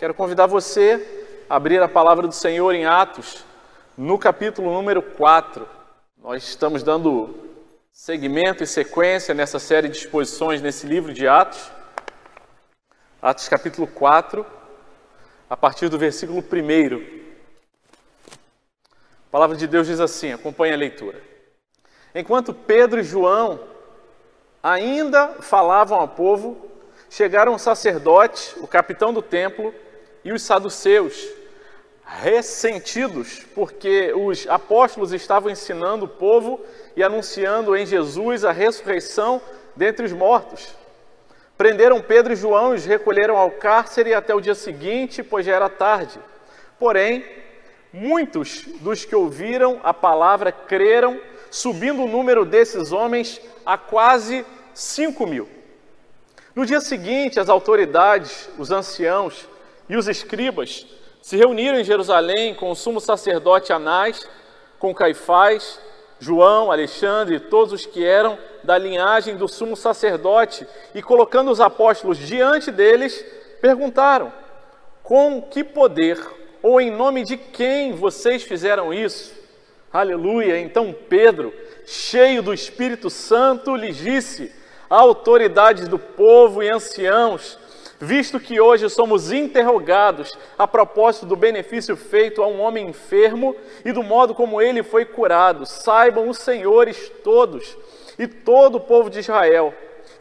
Quero convidar você a abrir a palavra do Senhor em Atos, no capítulo número 4. Nós estamos dando seguimento e sequência nessa série de exposições nesse livro de Atos. Atos capítulo 4, a partir do versículo 1. A palavra de Deus diz assim: acompanhe a leitura. Enquanto Pedro e João ainda falavam ao povo, chegaram o sacerdote, o capitão do templo e os saduceus, ressentidos, porque os apóstolos estavam ensinando o povo e anunciando em Jesus a ressurreição dentre os mortos. Prenderam Pedro e João e os recolheram ao cárcere até o dia seguinte, pois já era tarde. Porém, muitos dos que ouviram a palavra creram, subindo o número desses homens a quase cinco mil. No dia seguinte, as autoridades, os anciãos e os escribas se reuniram em Jerusalém com o sumo sacerdote Anás, com Caifás, João, Alexandre e todos os que eram da linhagem do sumo sacerdote, e colocando os apóstolos diante deles, perguntaram: Com que poder ou em nome de quem vocês fizeram isso? Aleluia! Então Pedro, cheio do Espírito Santo, lhes disse: autoridades do povo e anciãos, visto que hoje somos interrogados a propósito do benefício feito a um homem enfermo e do modo como ele foi curado, saibam os senhores todos e todo o povo de Israel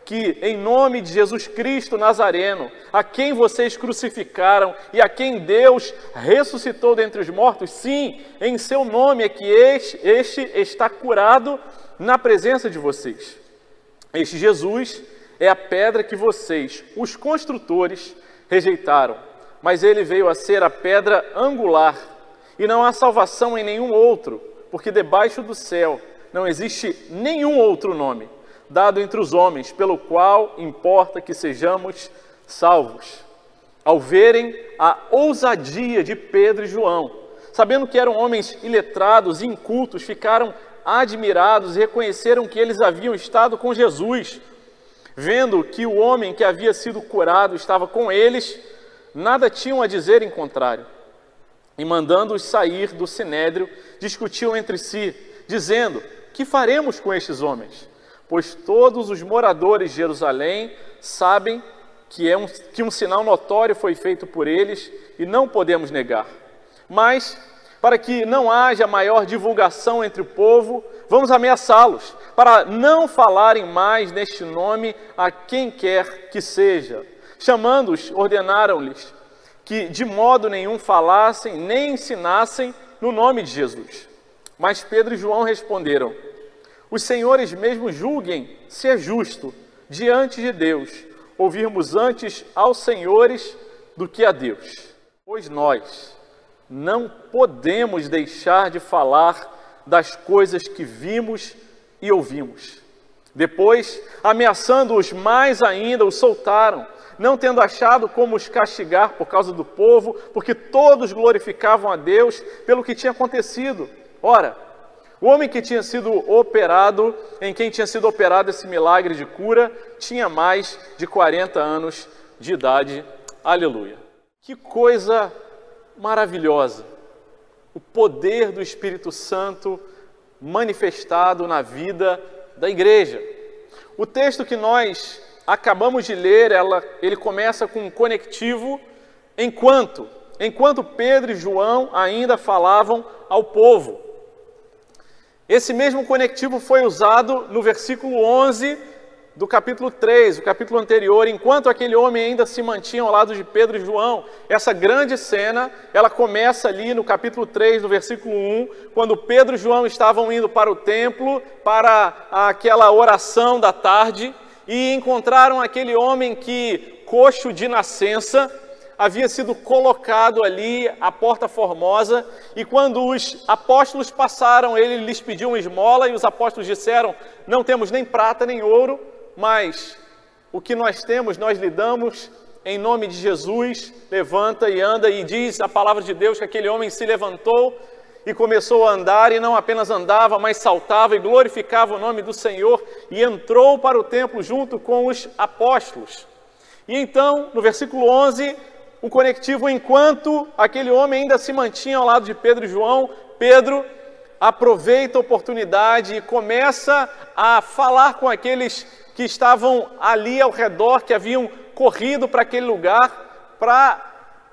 que, em nome de Jesus Cristo Nazareno, a quem vocês crucificaram e a quem Deus ressuscitou dentre os mortos, sim, em seu nome é que este, este está curado na presença de vocês. Este Jesus é a pedra que vocês, os construtores, rejeitaram, mas ele veio a ser a pedra angular. E não há salvação em nenhum outro, porque debaixo do céu não existe nenhum outro nome dado entre os homens, pelo qual importa que sejamos salvos. Ao verem a ousadia de Pedro e João, sabendo que eram homens iletrados e incultos, ficaram admirados e reconheceram que eles haviam estado com Jesus. Vendo que o homem que havia sido curado estava com eles, nada tinham a dizer em contrário. E mandando-os sair do sinédrio, discutiam entre si, dizendo: Que faremos com estes homens? Pois todos os moradores de Jerusalém sabem que, é um, que um sinal notório foi feito por eles e não podemos negar. Mas para que não haja maior divulgação entre o povo, vamos ameaçá-los, para não falarem mais neste nome a quem quer que seja. Chamando-os, ordenaram-lhes que de modo nenhum falassem nem ensinassem no nome de Jesus. Mas Pedro e João responderam: Os senhores mesmo julguem se é justo, diante de Deus, ouvirmos antes aos senhores do que a Deus. Pois nós, não podemos deixar de falar das coisas que vimos e ouvimos. Depois, ameaçando-os mais ainda, os soltaram, não tendo achado como os castigar por causa do povo, porque todos glorificavam a Deus pelo que tinha acontecido. Ora, o homem que tinha sido operado, em quem tinha sido operado esse milagre de cura, tinha mais de 40 anos de idade. Aleluia. Que coisa maravilhosa. O poder do Espírito Santo manifestado na vida da igreja. O texto que nós acabamos de ler, ela, ele começa com um conectivo enquanto, enquanto Pedro e João ainda falavam ao povo. Esse mesmo conectivo foi usado no versículo 11 do capítulo 3, o capítulo anterior, enquanto aquele homem ainda se mantinha ao lado de Pedro e João, essa grande cena, ela começa ali no capítulo 3, no versículo 1, quando Pedro e João estavam indo para o templo, para aquela oração da tarde, e encontraram aquele homem que, coxo de nascença, havia sido colocado ali à porta formosa, e quando os apóstolos passaram, ele lhes pediu uma esmola, e os apóstolos disseram: Não temos nem prata nem ouro, mas o que nós temos, nós lhe damos em nome de Jesus. Levanta e anda, e diz a palavra de Deus que aquele homem se levantou e começou a andar, e não apenas andava, mas saltava e glorificava o nome do Senhor, e entrou para o templo junto com os apóstolos. E então, no versículo 11, um conectivo enquanto aquele homem ainda se mantinha ao lado de Pedro e João. Pedro aproveita a oportunidade e começa a falar com aqueles que estavam ali ao redor, que haviam corrido para aquele lugar, para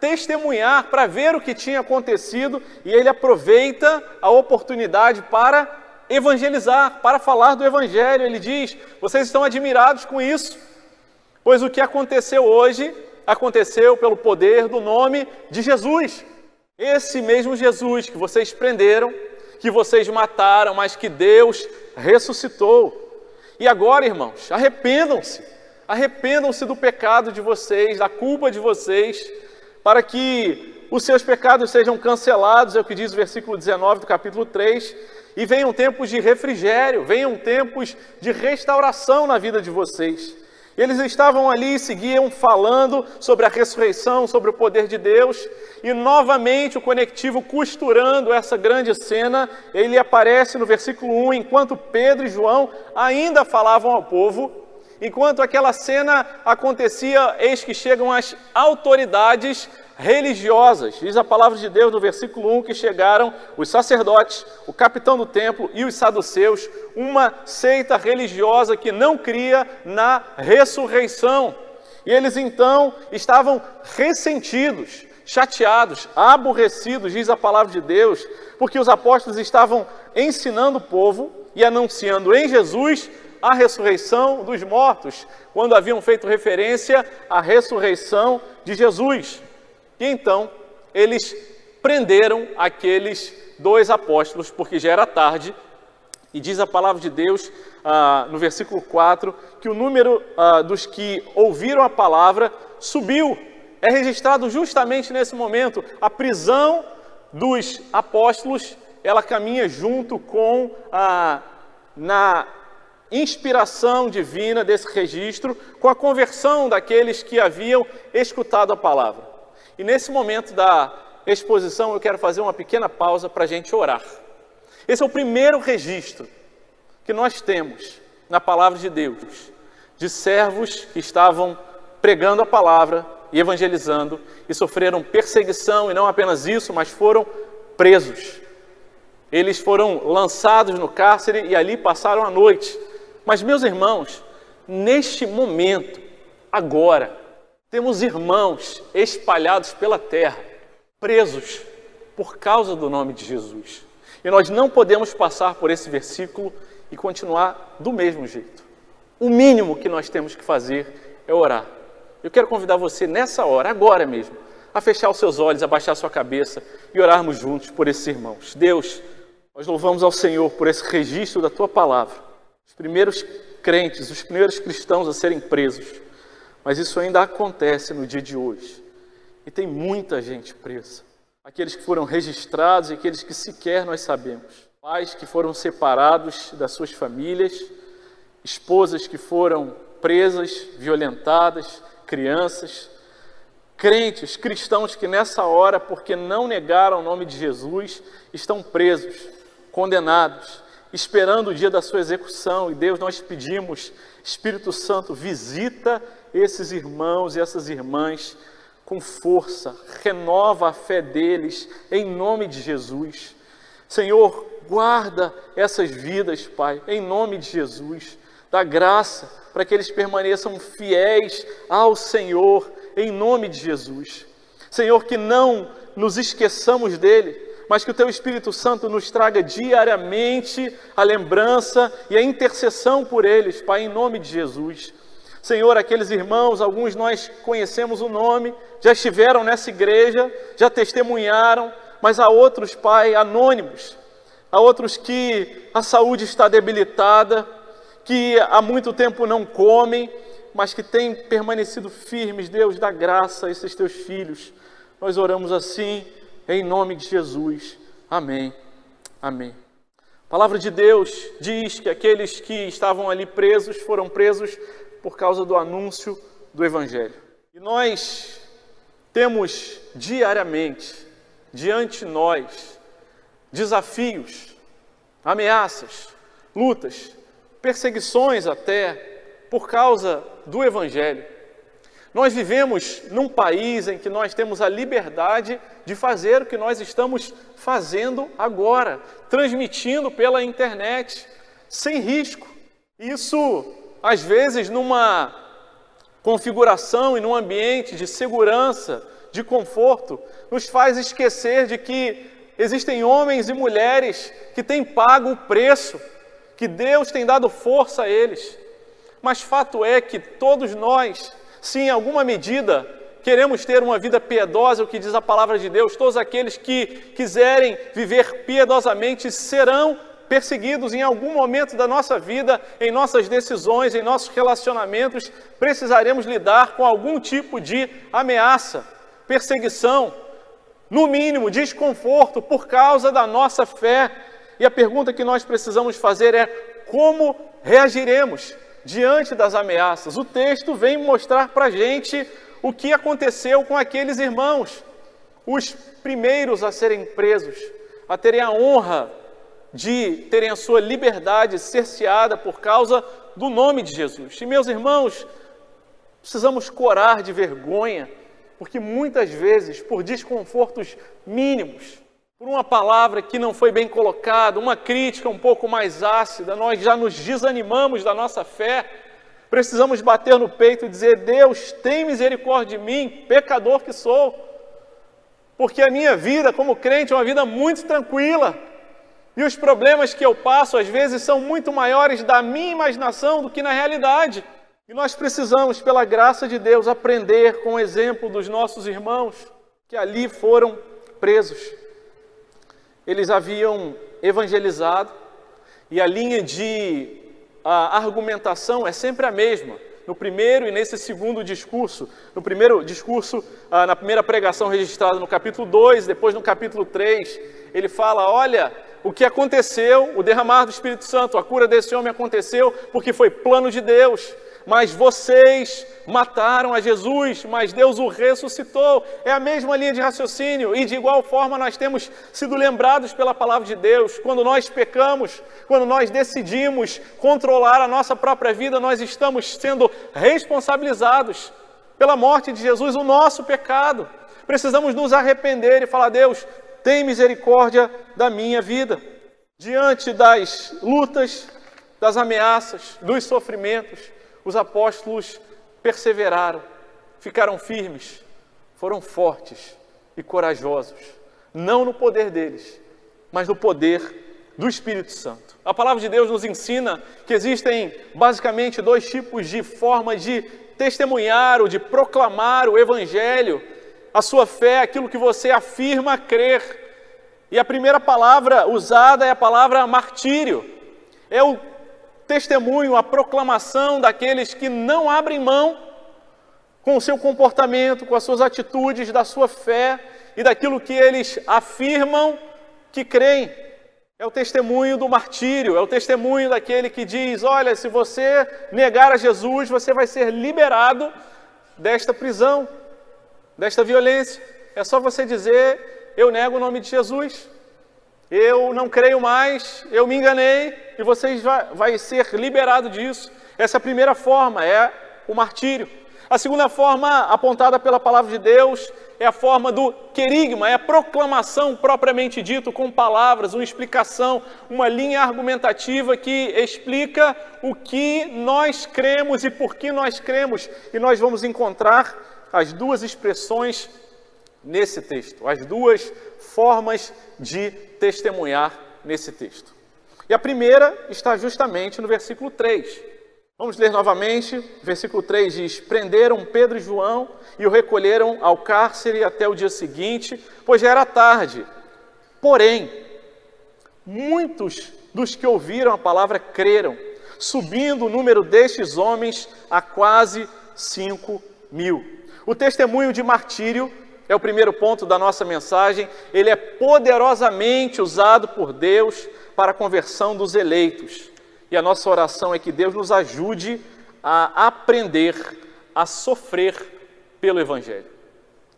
testemunhar, para ver o que tinha acontecido, e ele aproveita a oportunidade para evangelizar, para falar do evangelho. Ele diz: "Vocês estão admirados com isso, pois o que aconteceu hoje aconteceu pelo poder do nome de Jesus. Esse mesmo Jesus que vocês prenderam, que vocês mataram, mas que Deus ressuscitou. E agora, irmãos, arrependam-se. Arrependam-se do pecado de vocês, da culpa de vocês, para que os seus pecados sejam cancelados, é o que diz o versículo 19 do capítulo 3, e venham tempos de refrigério, venham tempos de restauração na vida de vocês. Eles estavam ali e seguiam falando sobre a ressurreição, sobre o poder de Deus, e novamente o conectivo costurando essa grande cena, ele aparece no versículo 1, enquanto Pedro e João ainda falavam ao povo, enquanto aquela cena acontecia, eis que chegam as autoridades religiosas. Diz a palavra de Deus no versículo 1 que chegaram os sacerdotes, o capitão do templo e os saduceus, uma seita religiosa que não cria na ressurreição. E eles então estavam ressentidos, chateados, aborrecidos, diz a palavra de Deus, porque os apóstolos estavam ensinando o povo e anunciando em Jesus a ressurreição dos mortos, quando haviam feito referência à ressurreição de Jesus. E então eles prenderam aqueles dois apóstolos, porque já era tarde, e diz a palavra de Deus ah, no versículo 4 que o número ah, dos que ouviram a palavra subiu. É registrado justamente nesse momento. A prisão dos apóstolos ela caminha junto com a na inspiração divina desse registro, com a conversão daqueles que haviam escutado a palavra. E nesse momento da exposição, eu quero fazer uma pequena pausa para a gente orar. Esse é o primeiro registro que nós temos na palavra de Deus, de servos que estavam pregando a palavra e evangelizando e sofreram perseguição, e não apenas isso, mas foram presos. Eles foram lançados no cárcere e ali passaram a noite. Mas, meus irmãos, neste momento, agora, temos irmãos espalhados pela terra, presos por causa do nome de Jesus. E nós não podemos passar por esse versículo e continuar do mesmo jeito. O mínimo que nós temos que fazer é orar. Eu quero convidar você nessa hora, agora mesmo, a fechar os seus olhos, abaixar sua cabeça e orarmos juntos por esses irmãos. Deus, nós louvamos ao Senhor por esse registro da tua palavra. Os primeiros crentes, os primeiros cristãos a serem presos mas isso ainda acontece no dia de hoje. E tem muita gente presa. Aqueles que foram registrados e aqueles que sequer nós sabemos. Pais que foram separados das suas famílias, esposas que foram presas, violentadas, crianças, crentes, cristãos que nessa hora, porque não negaram o nome de Jesus, estão presos, condenados, esperando o dia da sua execução. E Deus, nós pedimos, Espírito Santo, visita esses irmãos e essas irmãs com força, renova a fé deles em nome de Jesus. Senhor, guarda essas vidas, Pai, em nome de Jesus. Dá graça para que eles permaneçam fiéis ao Senhor, em nome de Jesus. Senhor, que não nos esqueçamos dele, mas que o Teu Espírito Santo nos traga diariamente a lembrança e a intercessão por eles, Pai, em nome de Jesus. Senhor, aqueles irmãos, alguns nós conhecemos o nome, já estiveram nessa igreja, já testemunharam, mas há outros, Pai, anônimos, há outros que a saúde está debilitada, que há muito tempo não comem, mas que têm permanecido firmes, Deus, dá graça a esses teus filhos. Nós oramos assim, em nome de Jesus. Amém. Amém. A palavra de Deus diz que aqueles que estavam ali presos foram presos por causa do anúncio do Evangelho. E nós temos diariamente diante de nós desafios, ameaças, lutas, perseguições até por causa do Evangelho. Nós vivemos num país em que nós temos a liberdade de fazer o que nós estamos fazendo agora, transmitindo pela internet, sem risco. Isso, às vezes, numa configuração e num ambiente de segurança, de conforto, nos faz esquecer de que existem homens e mulheres que têm pago o preço, que Deus tem dado força a eles. Mas fato é que todos nós, se em alguma medida queremos ter uma vida piedosa, o que diz a palavra de Deus, todos aqueles que quiserem viver piedosamente serão perseguidos em algum momento da nossa vida, em nossas decisões, em nossos relacionamentos, precisaremos lidar com algum tipo de ameaça, perseguição, no mínimo desconforto por causa da nossa fé. E a pergunta que nós precisamos fazer é: como reagiremos diante das ameaças? O texto vem mostrar para a gente o que aconteceu com aqueles irmãos, os primeiros a serem presos, a terem a honra de terem a sua liberdade cerceada por causa do nome de Jesus. E meus irmãos, precisamos corar de vergonha, porque muitas vezes, por desconfortos mínimos, por uma palavra que não foi bem colocada, uma crítica um pouco mais ácida, nós já nos desanimamos da nossa fé. Precisamos bater no peito e dizer: Deus, tem misericórdia de mim, pecador que sou, porque a minha vida como crente é uma vida muito tranquila. E os problemas que eu passo, às vezes, são muito maiores da minha imaginação do que na realidade. E nós precisamos, pela graça de Deus, aprender com o exemplo dos nossos irmãos que ali foram presos. Eles haviam evangelizado e a linha de a argumentação é sempre a mesma. No primeiro e nesse segundo discurso, no primeiro discurso, ah, na primeira pregação registrada no capítulo 2, depois no capítulo 3, ele fala: Olha, o que aconteceu, o derramar do Espírito Santo, a cura desse homem aconteceu porque foi plano de Deus. Mas vocês mataram a Jesus, mas Deus o ressuscitou. É a mesma linha de raciocínio, e de igual forma nós temos sido lembrados pela palavra de Deus. Quando nós pecamos, quando nós decidimos controlar a nossa própria vida, nós estamos sendo responsabilizados pela morte de Jesus, o nosso pecado. Precisamos nos arrepender e falar: Deus, tem misericórdia da minha vida. Diante das lutas, das ameaças, dos sofrimentos, os apóstolos perseveraram, ficaram firmes, foram fortes e corajosos, não no poder deles, mas no poder do Espírito Santo. A palavra de Deus nos ensina que existem basicamente dois tipos de forma de testemunhar ou de proclamar o Evangelho a sua fé, aquilo que você afirma crer. E a primeira palavra usada é a palavra martírio. É o testemunho, a proclamação daqueles que não abrem mão com o seu comportamento, com as suas atitudes, da sua fé e daquilo que eles afirmam que creem. É o testemunho do martírio, é o testemunho daquele que diz: olha, se você negar a Jesus, você vai ser liberado desta prisão desta violência. É só você dizer: Eu nego o nome de Jesus, eu não creio mais, eu me enganei, e você vai, vai ser liberado disso. Essa é a primeira forma, é o martírio. A segunda forma, apontada pela palavra de Deus, é a forma do querigma, é a proclamação propriamente dito, com palavras, uma explicação, uma linha argumentativa que explica o que nós cremos e por que nós cremos. E nós vamos encontrar as duas expressões nesse texto, as duas formas de testemunhar nesse texto. E a primeira está justamente no versículo 3. Vamos ler novamente. Versículo 3 diz: Prenderam Pedro e João e o recolheram ao cárcere até o dia seguinte, pois já era tarde. Porém, muitos dos que ouviram a palavra creram, subindo o número destes homens a quase cinco mil. O testemunho de martírio é o primeiro ponto da nossa mensagem. Ele é poderosamente usado por Deus para a conversão dos eleitos. E a nossa oração é que Deus nos ajude a aprender a sofrer pelo Evangelho.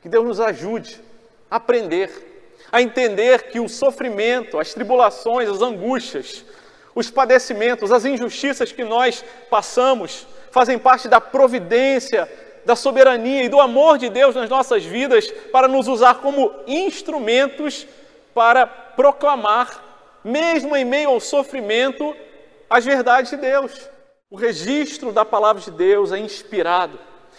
Que Deus nos ajude a aprender, a entender que o sofrimento, as tribulações, as angústias, os padecimentos, as injustiças que nós passamos fazem parte da providência da soberania e do amor de Deus nas nossas vidas para nos usar como instrumentos para proclamar, mesmo em meio ao sofrimento, as verdades de Deus. O registro da palavra de Deus é inspirado.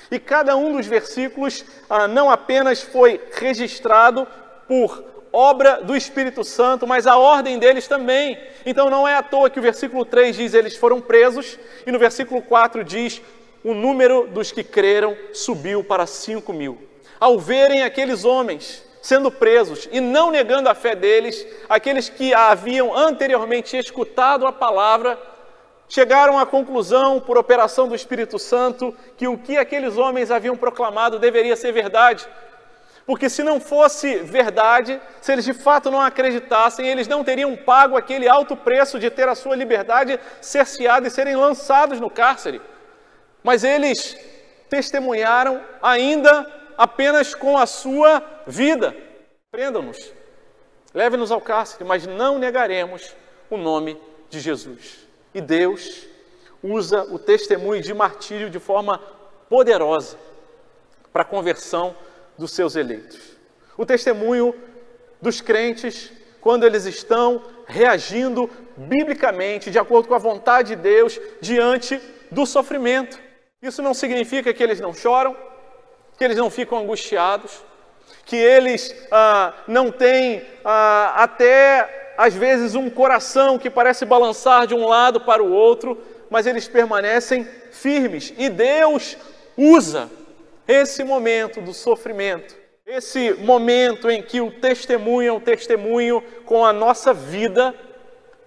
E cada um dos versículos ah, não apenas foi registrado por obra do Espírito Santo, mas a ordem deles também. Então não é à toa que o versículo 3 diz eles foram presos, e no versículo 4 diz o número dos que creram subiu para 5 mil. Ao verem aqueles homens sendo presos e não negando a fé deles, aqueles que haviam anteriormente escutado a palavra, chegaram à conclusão, por operação do Espírito Santo, que o que aqueles homens haviam proclamado deveria ser verdade. Porque se não fosse verdade, se eles de fato não acreditassem, eles não teriam pago aquele alto preço de ter a sua liberdade cerceada e serem lançados no cárcere. Mas eles testemunharam ainda apenas com a sua vida. Prendam-nos, leve-nos ao cárcere, mas não negaremos o nome de Jesus. E Deus usa o testemunho de martírio de forma poderosa para a conversão dos seus eleitos. O testemunho dos crentes quando eles estão reagindo biblicamente, de acordo com a vontade de Deus, diante do sofrimento. Isso não significa que eles não choram, que eles não ficam angustiados, que eles ah, não têm ah, até às vezes um coração que parece balançar de um lado para o outro, mas eles permanecem firmes. E Deus usa esse momento do sofrimento, esse momento em que o testemunho é um testemunho com a nossa vida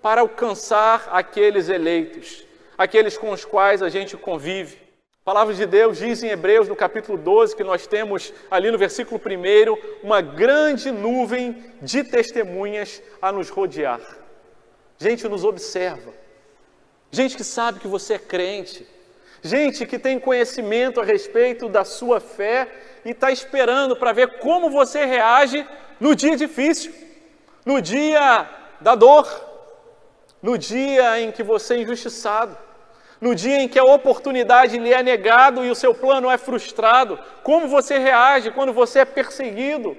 para alcançar aqueles eleitos, aqueles com os quais a gente convive. A palavra de Deus diz em Hebreus, no capítulo 12, que nós temos ali no versículo 1, uma grande nuvem de testemunhas a nos rodear. Gente nos observa, gente que sabe que você é crente, gente que tem conhecimento a respeito da sua fé e está esperando para ver como você reage no dia difícil, no dia da dor, no dia em que você é injustiçado no dia em que a oportunidade lhe é negado e o seu plano é frustrado? Como você reage quando você é perseguido?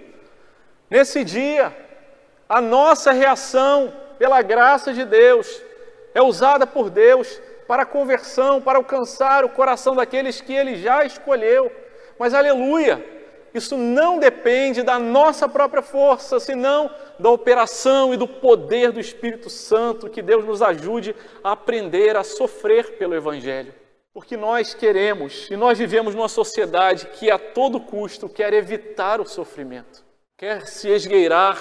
Nesse dia, a nossa reação, pela graça de Deus, é usada por Deus para a conversão, para alcançar o coração daqueles que Ele já escolheu. Mas aleluia! Isso não depende da nossa própria força, senão da operação e do poder do Espírito Santo. Que Deus nos ajude a aprender a sofrer pelo Evangelho. Porque nós queremos e nós vivemos numa sociedade que a todo custo quer evitar o sofrimento, quer se esgueirar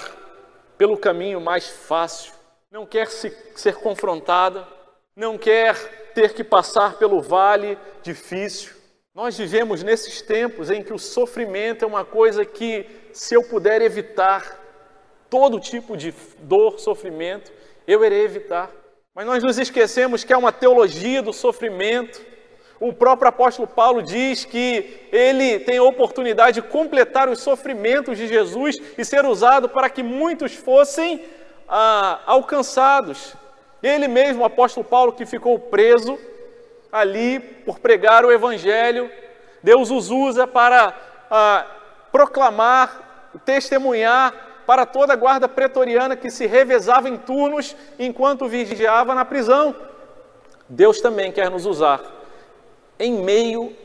pelo caminho mais fácil, não quer se, ser confrontada, não quer ter que passar pelo vale difícil nós vivemos nesses tempos em que o sofrimento é uma coisa que, se eu puder evitar todo tipo de dor, sofrimento, eu irei evitar. Mas nós nos esquecemos que há uma teologia do sofrimento. O próprio apóstolo Paulo diz que ele tem a oportunidade de completar os sofrimentos de Jesus e ser usado para que muitos fossem ah, alcançados. Ele mesmo, o apóstolo Paulo, que ficou preso, ali por pregar o Evangelho. Deus os usa para ah, proclamar, testemunhar para toda a guarda pretoriana que se revezava em turnos enquanto vigiava na prisão. Deus também quer nos usar em meio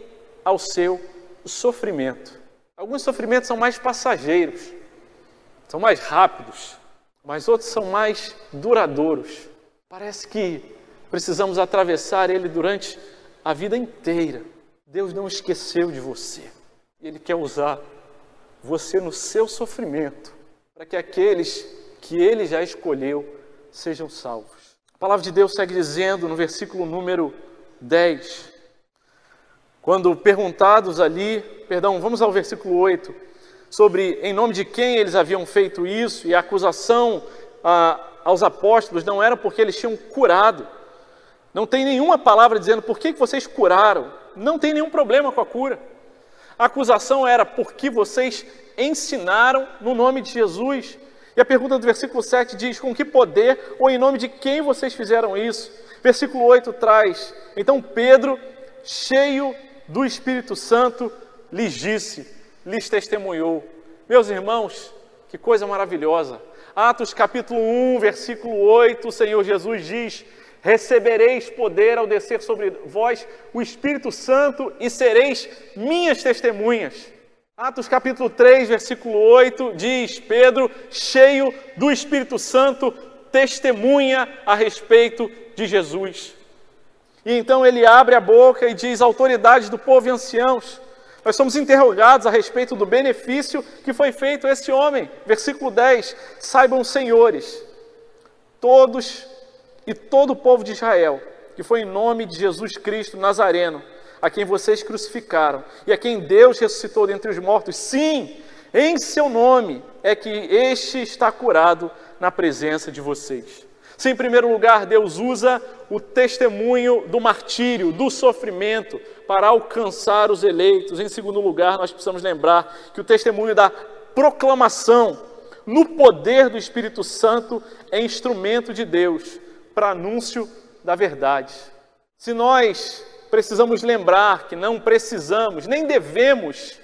ao seu sofrimento. Alguns sofrimentos são mais passageiros, são mais rápidos, mas outros são mais duradouros. Parece que precisamos atravessar ele durante a vida inteira. Deus não esqueceu de você. Ele quer usar você no seu sofrimento para que aqueles que ele já escolheu sejam salvos. A palavra de Deus segue dizendo no versículo número 10, quando perguntados ali, perdão, vamos ao versículo 8, sobre em nome de quem eles haviam feito isso, e a acusação ah, aos apóstolos não era porque eles tinham curado, não tem nenhuma palavra dizendo por que vocês curaram. Não tem nenhum problema com a cura. A acusação era porque vocês ensinaram no nome de Jesus. E a pergunta do versículo 7 diz: Com que poder ou em nome de quem vocês fizeram isso? Versículo 8 traz: Então Pedro, cheio do Espírito Santo lhes disse, lhes testemunhou. Meus irmãos, que coisa maravilhosa. Atos capítulo 1, versículo 8, o Senhor Jesus diz: Recebereis poder ao descer sobre vós o Espírito Santo e sereis minhas testemunhas. Atos capítulo 3, versículo 8 diz: Pedro, cheio do Espírito Santo, testemunha a respeito de Jesus. E então ele abre a boca e diz: Autoridades do povo e anciãos, nós somos interrogados a respeito do benefício que foi feito a esse homem. Versículo 10: Saibam, senhores, todos e todo o povo de Israel, que foi em nome de Jesus Cristo Nazareno, a quem vocês crucificaram e a quem Deus ressuscitou dentre os mortos, sim, em seu nome é que este está curado na presença de vocês. Se, em primeiro lugar, Deus usa o testemunho do martírio, do sofrimento, para alcançar os eleitos. Em segundo lugar, nós precisamos lembrar que o testemunho da proclamação no poder do Espírito Santo é instrumento de Deus para anúncio da verdade. Se nós precisamos lembrar que não precisamos, nem devemos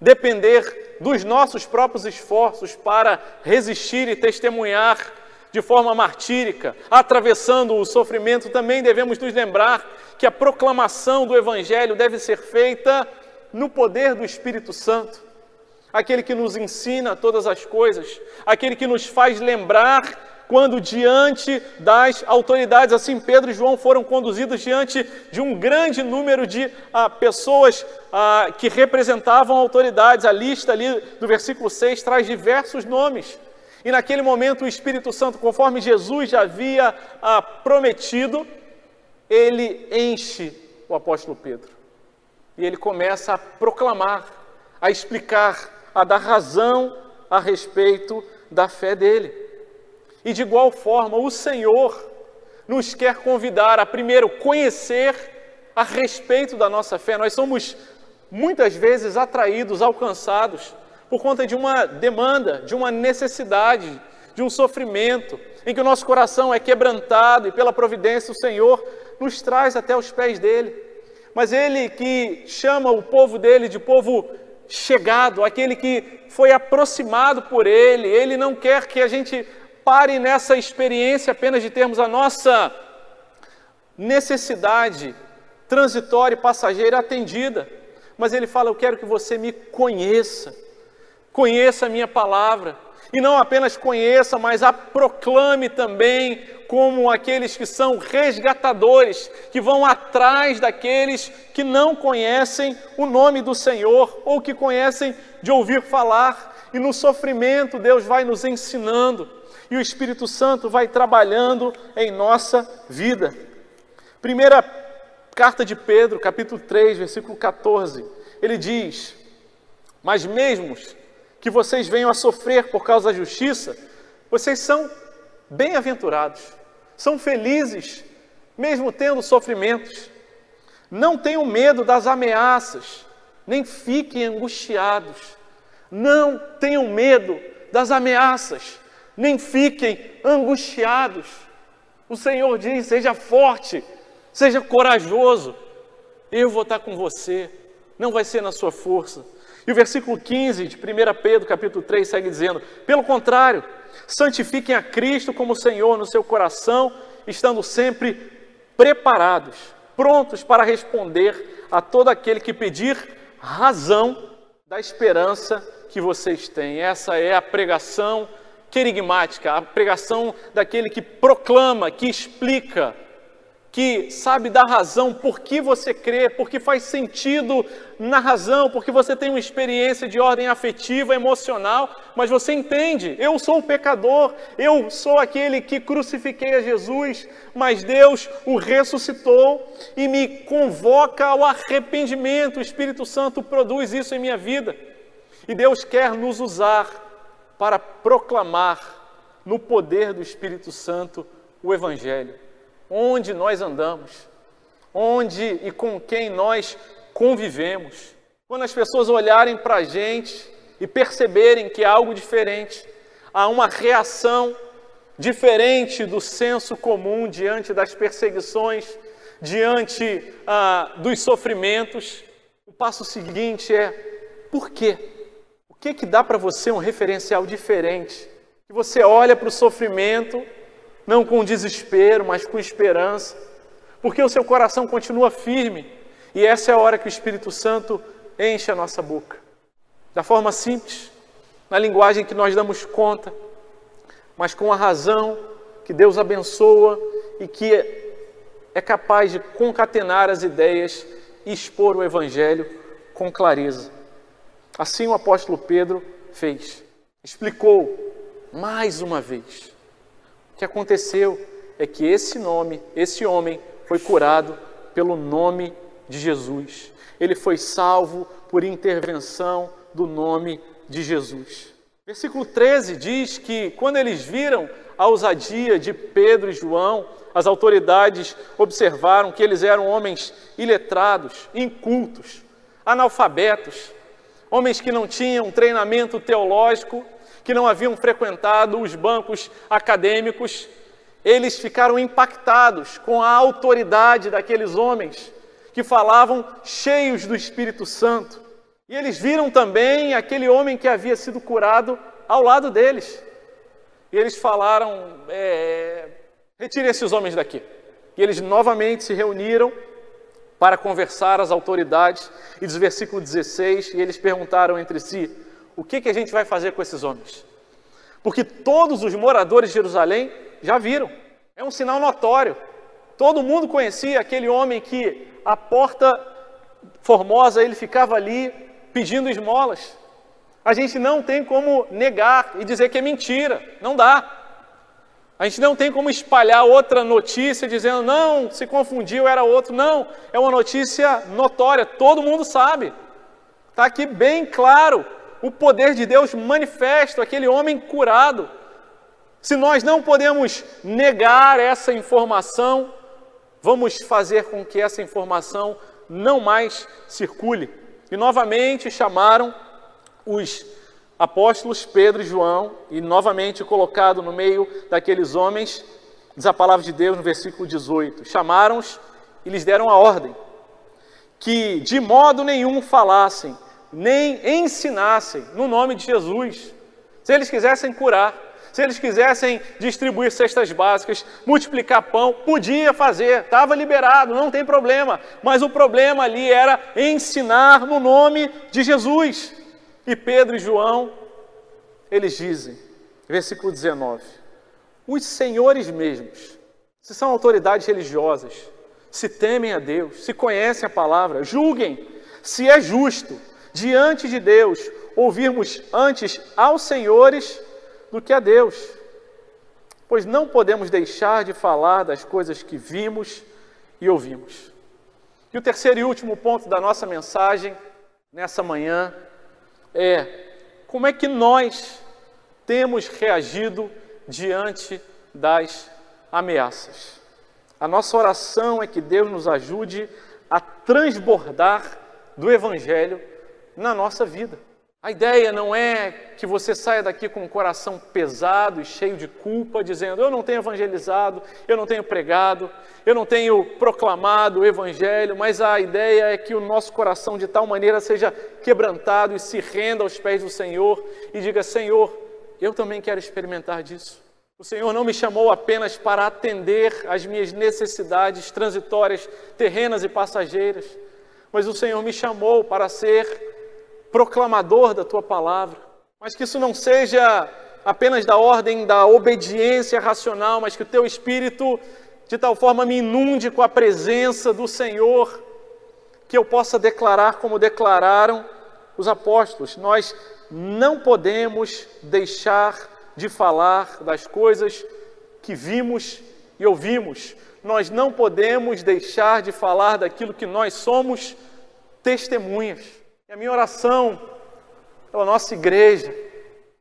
depender dos nossos próprios esforços para resistir e testemunhar de forma martírica, atravessando o sofrimento, também devemos nos lembrar que a proclamação do Evangelho deve ser feita no poder do Espírito Santo, aquele que nos ensina todas as coisas, aquele que nos faz lembrar quando diante das autoridades, assim Pedro e João foram conduzidos diante de um grande número de ah, pessoas ah, que representavam autoridades. A lista ali do versículo 6 traz diversos nomes. E naquele momento o Espírito Santo, conforme Jesus já havia ah, prometido, ele enche o apóstolo Pedro. E ele começa a proclamar, a explicar, a dar razão a respeito da fé dele. E de igual forma, o Senhor nos quer convidar a primeiro conhecer a respeito da nossa fé. Nós somos muitas vezes atraídos, alcançados por conta de uma demanda, de uma necessidade, de um sofrimento, em que o nosso coração é quebrantado e pela providência o Senhor nos traz até os pés dele. Mas ele que chama o povo dele de povo chegado, aquele que foi aproximado por ele, ele não quer que a gente pare nessa experiência apenas de termos a nossa necessidade transitória e passageira atendida, mas ele fala: Eu quero que você me conheça, conheça a minha palavra, e não apenas conheça, mas a proclame também como aqueles que são resgatadores, que vão atrás daqueles que não conhecem o nome do Senhor ou que conhecem de ouvir falar. E no sofrimento, Deus vai nos ensinando e o Espírito Santo vai trabalhando em nossa vida. Primeira carta de Pedro, capítulo 3, versículo 14, ele diz: Mas mesmo que vocês venham a sofrer por causa da justiça, vocês são bem-aventurados, são felizes, mesmo tendo sofrimentos. Não tenham medo das ameaças, nem fiquem angustiados. Não tenham medo das ameaças, nem fiquem angustiados. O Senhor diz: seja forte, seja corajoso, eu vou estar com você, não vai ser na sua força, e o versículo 15 de 1 Pedro, capítulo 3, segue dizendo: Pelo contrário, santifiquem a Cristo como Senhor no seu coração, estando sempre preparados, prontos para responder a todo aquele que pedir razão da esperança que vocês têm. Essa é a pregação querigmática, a pregação daquele que proclama, que explica, que sabe dar razão por que você crê, porque faz sentido na razão, porque você tem uma experiência de ordem afetiva, emocional, mas você entende, eu sou o pecador, eu sou aquele que crucifiquei a Jesus, mas Deus o ressuscitou e me convoca ao arrependimento. O Espírito Santo produz isso em minha vida. E Deus quer nos usar para proclamar no poder do Espírito Santo o evangelho onde nós andamos, onde e com quem nós convivemos. Quando as pessoas olharem para a gente e perceberem que há algo diferente, há uma reação diferente do senso comum diante das perseguições, diante ah, dos sofrimentos, passo seguinte é: por quê? Que que dá para você um referencial diferente? Que você olha para o sofrimento não com desespero, mas com esperança, porque o seu coração continua firme, e essa é a hora que o Espírito Santo enche a nossa boca. Da forma simples, na linguagem que nós damos conta, mas com a razão que Deus abençoa e que é capaz de concatenar as ideias e expor o Evangelho com clareza. Assim o apóstolo Pedro fez. Explicou mais uma vez. O que aconteceu é que esse nome, esse homem, foi curado pelo nome de Jesus. Ele foi salvo por intervenção do nome de Jesus. Versículo 13 diz que quando eles viram a ousadia de Pedro e João, as autoridades observaram que eles eram homens iletrados, incultos, analfabetos, homens que não tinham treinamento teológico, que não haviam frequentado os bancos acadêmicos. Eles ficaram impactados com a autoridade daqueles homens que falavam cheios do Espírito Santo. E eles viram também aquele homem que havia sido curado ao lado deles. E eles falaram: é, retire esses homens daqui. E eles novamente se reuniram para conversar às autoridades. E diz versículo 16: E eles perguntaram entre si: O que, que a gente vai fazer com esses homens? Porque todos os moradores de Jerusalém já viram. É um sinal notório. Todo mundo conhecia aquele homem que a porta formosa ele ficava ali pedindo esmolas. A gente não tem como negar e dizer que é mentira, não dá. A gente não tem como espalhar outra notícia dizendo, não, se confundiu, era outro. Não, é uma notícia notória, todo mundo sabe. Está aqui bem claro o poder de Deus manifesto, aquele homem curado. Se nós não podemos negar essa informação, vamos fazer com que essa informação não mais circule. E novamente chamaram os apóstolos Pedro e João, e novamente colocado no meio daqueles homens, diz a palavra de Deus no versículo 18: chamaram-os e lhes deram a ordem que de modo nenhum falassem, nem ensinassem no nome de Jesus. Se eles quisessem curar, se eles quisessem distribuir cestas básicas, multiplicar pão, podia fazer, estava liberado, não tem problema. Mas o problema ali era ensinar no nome de Jesus. E Pedro e João, eles dizem, versículo 19: os senhores mesmos, se são autoridades religiosas, se temem a Deus, se conhecem a palavra, julguem se é justo diante de Deus ouvirmos antes aos senhores do que a Deus, pois não podemos deixar de falar das coisas que vimos e ouvimos. E o terceiro e último ponto da nossa mensagem nessa manhã é como é que nós temos reagido diante das ameaças. A nossa oração é que Deus nos ajude a transbordar do Evangelho na nossa vida. A ideia não é que você saia daqui com o coração pesado e cheio de culpa, dizendo: Eu não tenho evangelizado, eu não tenho pregado, eu não tenho proclamado o Evangelho, mas a ideia é que o nosso coração de tal maneira seja quebrantado e se renda aos pés do Senhor e diga: Senhor, eu também quero experimentar disso. O Senhor não me chamou apenas para atender às minhas necessidades transitórias, terrenas e passageiras, mas o Senhor me chamou para ser proclamador da tua palavra, mas que isso não seja apenas da ordem da obediência racional, mas que o teu espírito de tal forma me inunde com a presença do Senhor, que eu possa declarar como declararam os apóstolos. Nós não podemos deixar de falar das coisas que vimos e ouvimos. Nós não podemos deixar de falar daquilo que nós somos testemunhas. A minha oração pela nossa igreja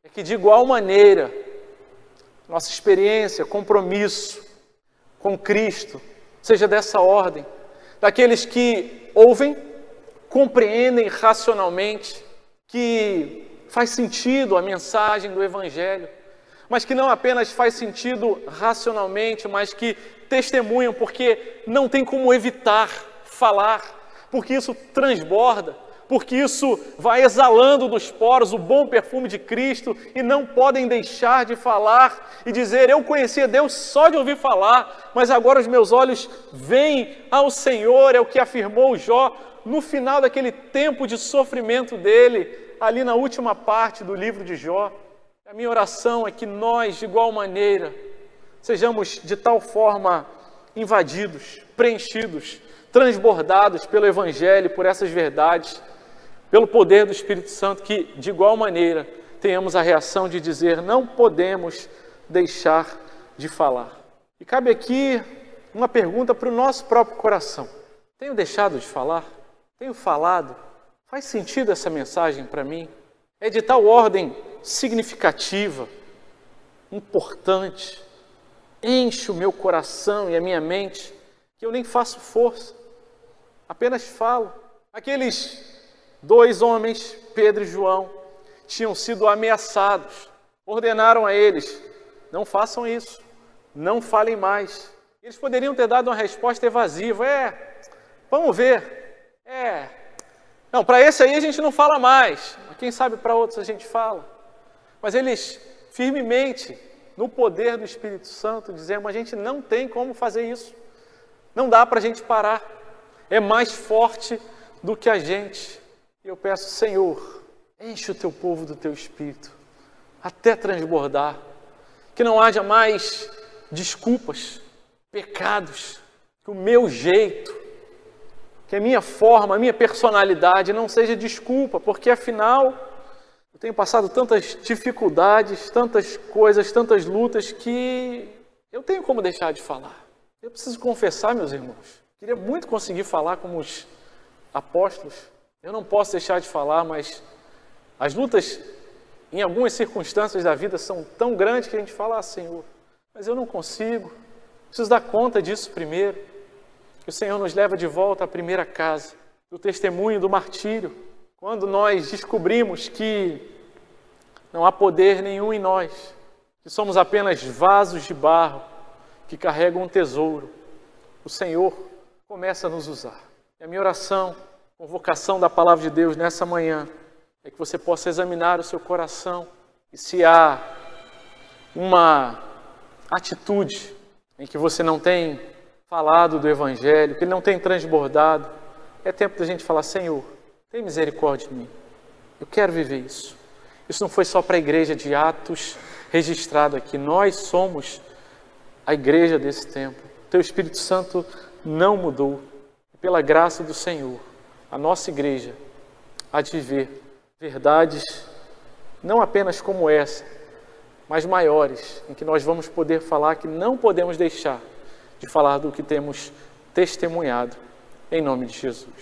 é que, de igual maneira, nossa experiência, compromisso com Cristo seja dessa ordem, daqueles que ouvem, compreendem racionalmente que faz sentido a mensagem do Evangelho, mas que não apenas faz sentido racionalmente, mas que testemunham porque não tem como evitar falar, porque isso transborda porque isso vai exalando dos poros o bom perfume de Cristo e não podem deixar de falar e dizer: Eu conhecia Deus só de ouvir falar, mas agora os meus olhos veem ao Senhor, é o que afirmou Jó no final daquele tempo de sofrimento dele, ali na última parte do livro de Jó. A minha oração é que nós, de igual maneira, sejamos de tal forma invadidos, preenchidos, transbordados pelo Evangelho, por essas verdades, pelo poder do Espírito Santo, que de igual maneira tenhamos a reação de dizer: não podemos deixar de falar. E cabe aqui uma pergunta para o nosso próprio coração: tenho deixado de falar? Tenho falado? Faz sentido essa mensagem para mim? É de tal ordem significativa, importante, enche o meu coração e a minha mente, que eu nem faço força, apenas falo. Aqueles dois homens, Pedro e João, tinham sido ameaçados, ordenaram a eles: não façam isso, não falem mais. Eles poderiam ter dado uma resposta evasiva: é, vamos ver, é. Não, para esse aí a gente não fala mais, quem sabe para outros a gente fala. Mas eles firmemente no poder do Espírito Santo, dizemos: a gente não tem como fazer isso. Não dá para a gente parar. É mais forte do que a gente. E eu peço, Senhor, enche o teu povo do teu espírito, até transbordar. Que não haja mais desculpas, pecados, que o meu jeito, que a minha forma, a minha personalidade não seja desculpa, porque afinal tenho passado tantas dificuldades, tantas coisas, tantas lutas que eu tenho como deixar de falar. Eu preciso confessar, meus irmãos. Queria muito conseguir falar como os apóstolos. Eu não posso deixar de falar, mas as lutas, em algumas circunstâncias da vida, são tão grandes que a gente fala, ah, Senhor, mas eu não consigo. Preciso dar conta disso primeiro. Que o Senhor nos leva de volta à primeira casa, do testemunho do martírio. Quando nós descobrimos que não há poder nenhum em nós, que somos apenas vasos de barro que carregam um tesouro. O Senhor começa a nos usar. E a minha oração, convocação da palavra de Deus nessa manhã, é que você possa examinar o seu coração e se há uma atitude em que você não tem falado do Evangelho, que ele não tem transbordado, é tempo da gente falar: Senhor, tem misericórdia de mim. Eu quero viver isso. Isso não foi só para a igreja de Atos registrado aqui. Nós somos a igreja desse tempo. Teu Espírito Santo não mudou. Pela graça do Senhor, a nossa igreja há de viver verdades não apenas como essa, mas maiores, em que nós vamos poder falar que não podemos deixar de falar do que temos testemunhado, em nome de Jesus.